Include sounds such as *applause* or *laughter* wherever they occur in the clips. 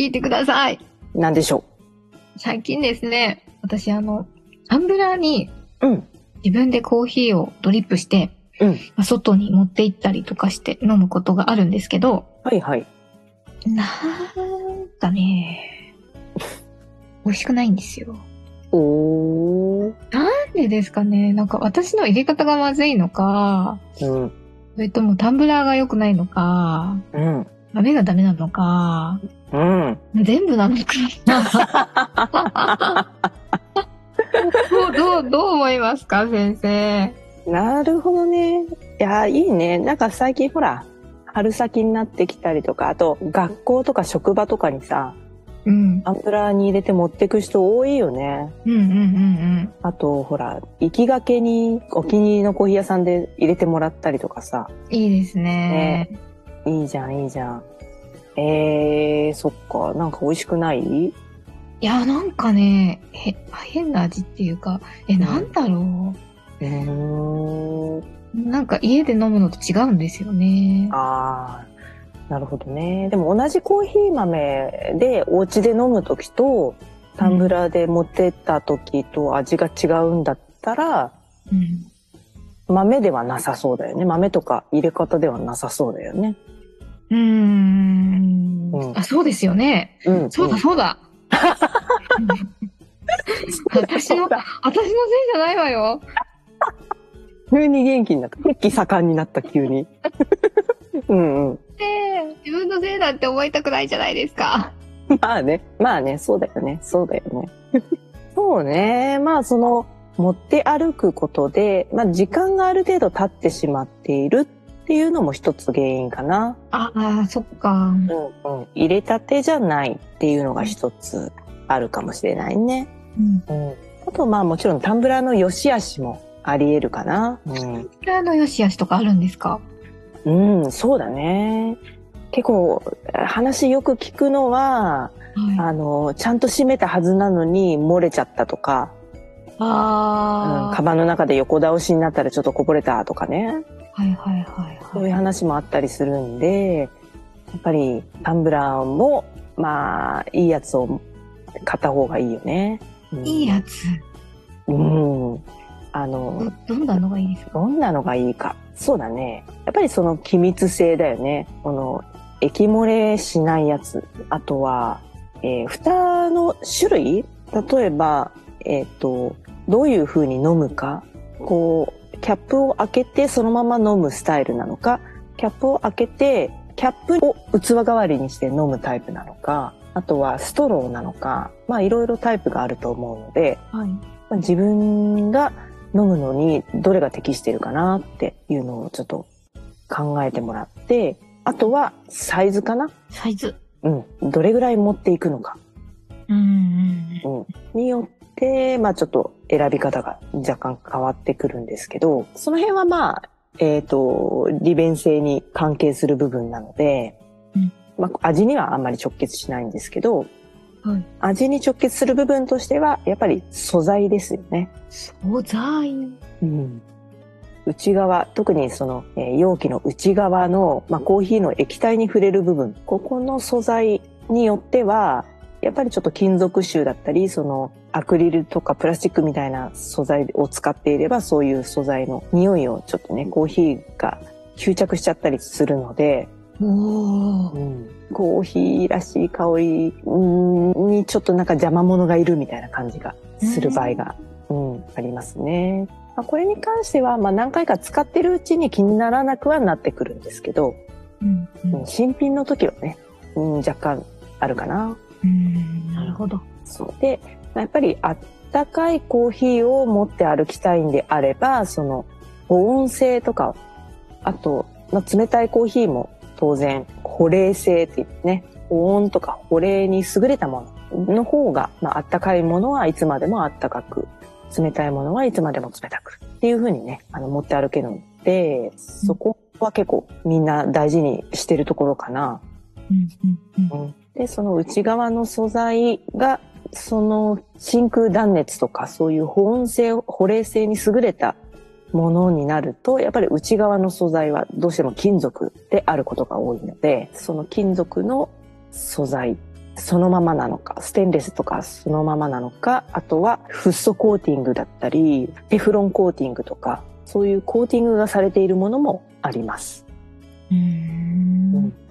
聞いてくださいなんでしょ最近ですね私あのタンブラーにう。うん。自分でコーヒーをドリップして、うん。まあ外に持って行ったりとかして飲むことがあるんですけど、はいはい。なんかね、美味しくないんですよ。おー。なんでですかねなんか私の入れ方がまずいのか、うん。それともタンブラーが良くないのか、うん。豆がダメなのか、うん。全部なのか。*laughs* どう、どう、どう思いますか先生？なるほどね。いや、いいね。なんか最近ほら、春先になってきたりとか、あと学校とか職場とかにさ、うん。アンプラーに入れて持ってく人多いよね。うんうんうんあと、ほら、行きがけにお気に入りのコーヒー屋さんで入れてもらったりとかさ。うん。いいですね。いいじゃん、いいじゃん。えー、そっか。なんか美味しくない？いや、なんかね、へ、変な味っていうか、え、なんだろう？ーん。う。なんか家で飲むのと違うんですよね。ああ、なるほどね。でも同じコーヒー豆でお家で飲む時とタンブラーで持ってった時と味が違うんだったら、うん。豆ではなさそうだよね。豆とか入れ方ではなさそうだよね。うーんうんあ、そうですよね。うん。そうだ、そうだ。*laughs* 私の、私のせいじゃないわよ。急に元気になった。血気盛んになった急に。う *laughs* んうん。で、自分のせいだって思いたくないじゃないですか。まあね。まあね。そうだよね。そうだよね。*laughs* そうね。まあその、持って歩くことで、まあ時間がある程度経ってしまっているっていうのも一つ原因かな。ああ、そっか。うんうん。入れたてじゃないっていうのが一つあるかもしれないね。うん。うん。あとまあもちろんタンブラーの良し悪しもあり得るかな。うん。こちらの良し悪しとかあるんですか？うん、そうだね。結構話よく聞くのは、はい。あの、ちゃんと閉めたはずなのに漏れちゃったとか、うん、あカバンの中で横倒しになったらちょっとこぼれたとかね。あ。はいはいはいそうはい。いう話もあったりするんで、やっぱりタンブラーも、まあ、いいやつを買った方がいいよね。うんいいやつ。うん。あの、ど、どんなのがいいですか？どんなのがいいか。そうだね。やっぱりその気密性だよね。この、液漏れしないやつ。あとは、えー蓋の種類？例えば、えっ、と、どういう風に飲むか。こう、キャップを開けてそのまま飲むスタイルなのか、キャップを開けて、キャップを器代わりにして飲むタイプなのか、あとはストローなのか、まあいろいろタイプがあると思うので、はい。まあ自分が飲むのにどれが適しているかなっていうのをちょっと考えてもらって、あとはサイズかな？サイズ。うん。どれぐらい持っていくのか。うんうんうん。によって、まあちょっと選び方が若干変わってくるんですけど、その辺はまあ、えっ、と、利便性に関係する部分なので、うんまあ味にはあんまり直結しないんですけど、はい。味に直結する部分としては、やっぱり素材ですよね。素材。うん内側、特にその、えー容器の内側の、まあ、コーヒーの液体に触れる部分、ここの素材によっては、やっぱりちょっと金属臭だったり、そのアクリルとかプラスチックみたいな素材を使っていれば、そういう素材の匂いをちょっとね、コーヒーが吸着しちゃったりするので、おお。コーヒーらしい香りうんにちょっとなんか邪魔者がいるみたいな感じがする場合が、うん、ありますね。まあ、これに関しては、まあ、何回か使ってるうちに気にならなくはなってくるんですけど、うんうん新品の時はね、うん、若干あるかな。うんなるほど。そう。で、まあやっぱりあったかいコーヒーを持って歩きたいんであれば、その保温性とか、あと、まあ、冷たいコーヒーも当然保冷性って言ってね、保温とか保冷に優れたものの方が、まあ、あったかいものはいつまでもあったかく、冷たいものはいつまでも冷たくっていう風にね、あの持って歩けるので、そこは結構みんな大事にしてるところかな。うんうんうんで、その内側の素材が、その真空断熱とかそういう保温性、保冷性に優れたものになると、やっぱり内側の素材はどうしても金属であることが多いので、その金属の素材、そのままなのか、ステンレスとかそのままなのか、あとはフッ素コーティングだったり、テフロンコーティングとか、そういうコーティングがされているものもあります。うん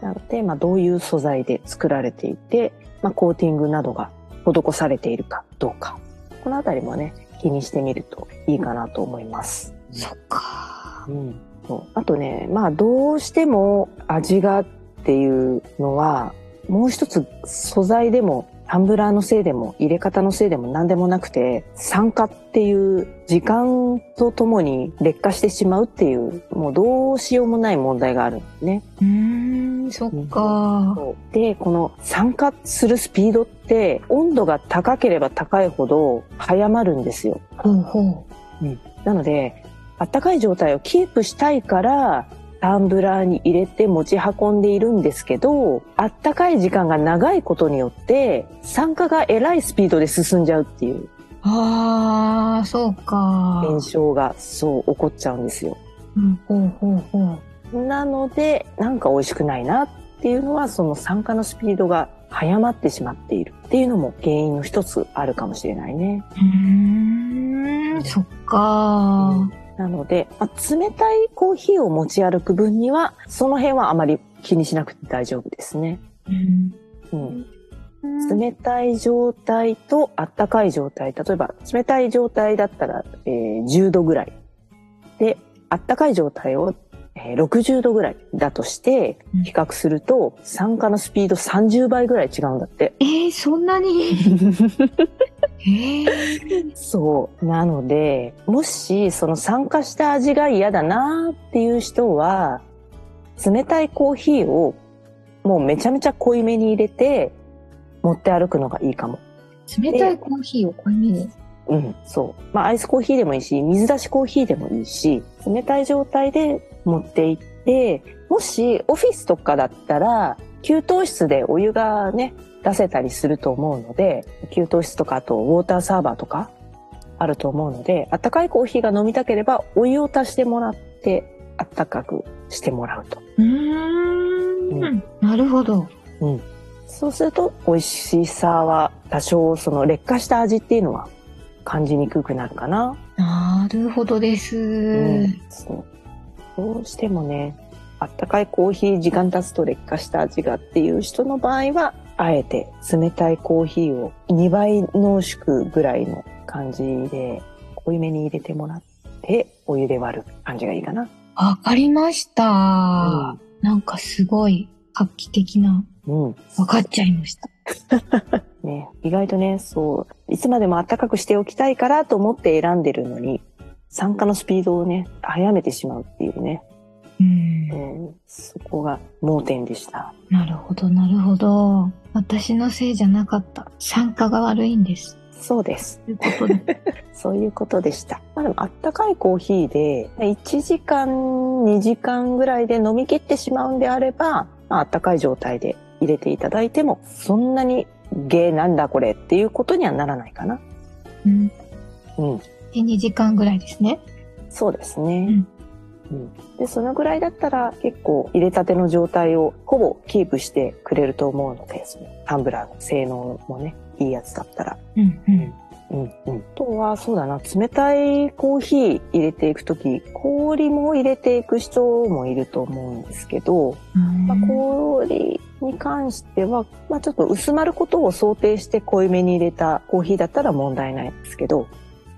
なので、まあ、どういう素材で作られていて、まあ、コーティングなどが施されているかどうか。このあたりもね、気にしてみるといいかなと思います。そっか。うん。あとね、まあ、どうしても味がっていうのは、もう一つ素材でも、タンブラーのせいでも、入れ方のせいでも何でもなくて、酸化っていう時間とともに劣化してしまうっていう、もうどうしようもない問題があるんですね。そっか。で、この酸化するスピードって温度が高ければ高いほど早まるんですよ。ほうほなので、あったかい状態をキープしたいから、タンブラーに入れて持ち運んでいるんですけど、あったかい時間が長いことによって、酸化がえらいスピードで進んじゃうっていうう。ああ、そうか。現象がそう起こっちゃうんですよ。うん、ほうほうほう。なので、なんか美味しくないなっていうのは、その酸化のスピードが早まってしまっているっていうのも原因の一つあるかもしれないね。うーん、そっか。なので、まあ、冷たいコーヒーを持ち歩く分には、その辺はあまり気にしなくて大丈夫ですね。うん。うん、冷たい状態とあったかい状態。例えば、冷たい状態だったら、えー10度ぐらい。で、あったかい状態を、えー60度ぐらいだとしてうん、比較すると、酸化のスピード30倍ぐらい違うんだって。えー、そんなに？*laughs* えー、そう。なので、もし、その酸化した味が嫌だなっていう人は、冷たいコーヒーをもうめちゃめちゃ濃いめに入れて、持って歩くのがいいかも。冷たいコーヒーを濃いめに？うん、そう。まあ、アイスコーヒーでもいいし、水出しコーヒーでもいいし、冷たい状態で持って行って、もしオフィスとかだったら、給湯室でお湯がね、出せたりすると思うので、給湯室とかあとウォーターサーバーとかあると思うので、温かいコーヒーが飲みたければお湯を足してもらって、温かくしてもらうと。うーん。なるほど。そうすると美味しさは多少その劣化した味っていうのは感じにくくなるかな。なるほどです。うんそうどうしてもね、あったかいコーヒー時間経つと劣化した味がっていう人の場合は、あえて冷たいコーヒーを2倍濃縮ぐらいの感じで濃いめに入れてもらって、お湯で割る感じがいいかな。わかりました。なんかすごい画期的な、うん。わかっちゃいました。*laughs* ね、意外とね、そう、いつまでも暖かくしておきたいからと思って選んでるのに、酸化のスピードをね、早めてしまうっていうね、うんう。ん、そこが盲点でした。なるほど、なるほど。私のせいじゃなかった。酸化が悪いんです。そうです。ということで。*laughs* そういうことでした。まあでも、あったかいコーヒーで、1時間、2時間ぐらいで飲み切ってしまうんであれば、まあ、あったかい状態で入れていただいても、そんなにゲーなんだこれっていうことにはならないかな。うん。うん。で、2時間ぐらいですね。そうですね。うんで、そのぐらいだったら結構入れたての状態をほぼキープしてくれると思うので、そのタンブラーの性能もね、いいやつだったら。うん、うん。うんうん。あとは、そうだな、冷たいコーヒー入れていくとき、氷も入れていく人もいると思うんですけど、まあ、氷に関しては、まあ、ちょっと薄まることを想定して濃いめに入れたコーヒーだったら問題ないんですけど、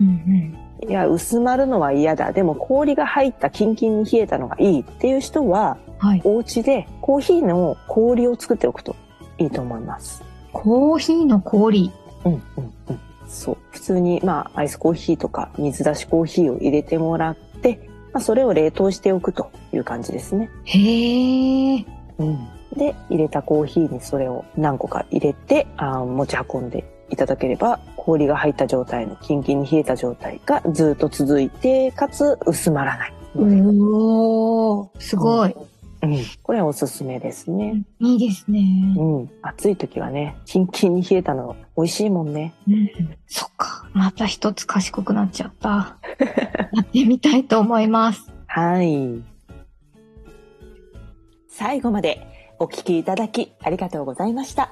うん、いや、薄まるのは嫌だ。でも氷が入ったキンキンに冷えたのがいいっていう人は、はい。お家でコーヒーの氷を作っておくといいと思います。コーヒーの氷。うんうんうん。そう。普通に、まあ、アイスコーヒーとか水出しコーヒーを入れてもらって、まあ、それを冷凍しておくという感じですね。へえ。うん。で、入れたコーヒーにそれを何個か入れて、あー持ち運んでいただければ、氷が入った状態のキンキンに冷えた状態がずっと続いて、かつ薄まらない。おー、すごい。うん。これはおすすめですね。いいですね。うん。暑い時はね、キンキンに冷えたの美味しいもんね。うん。そっか。また一つ賢くなっちゃった。*laughs* やってみたいと思います。はい。最後までお聞きいただきありがとうございました。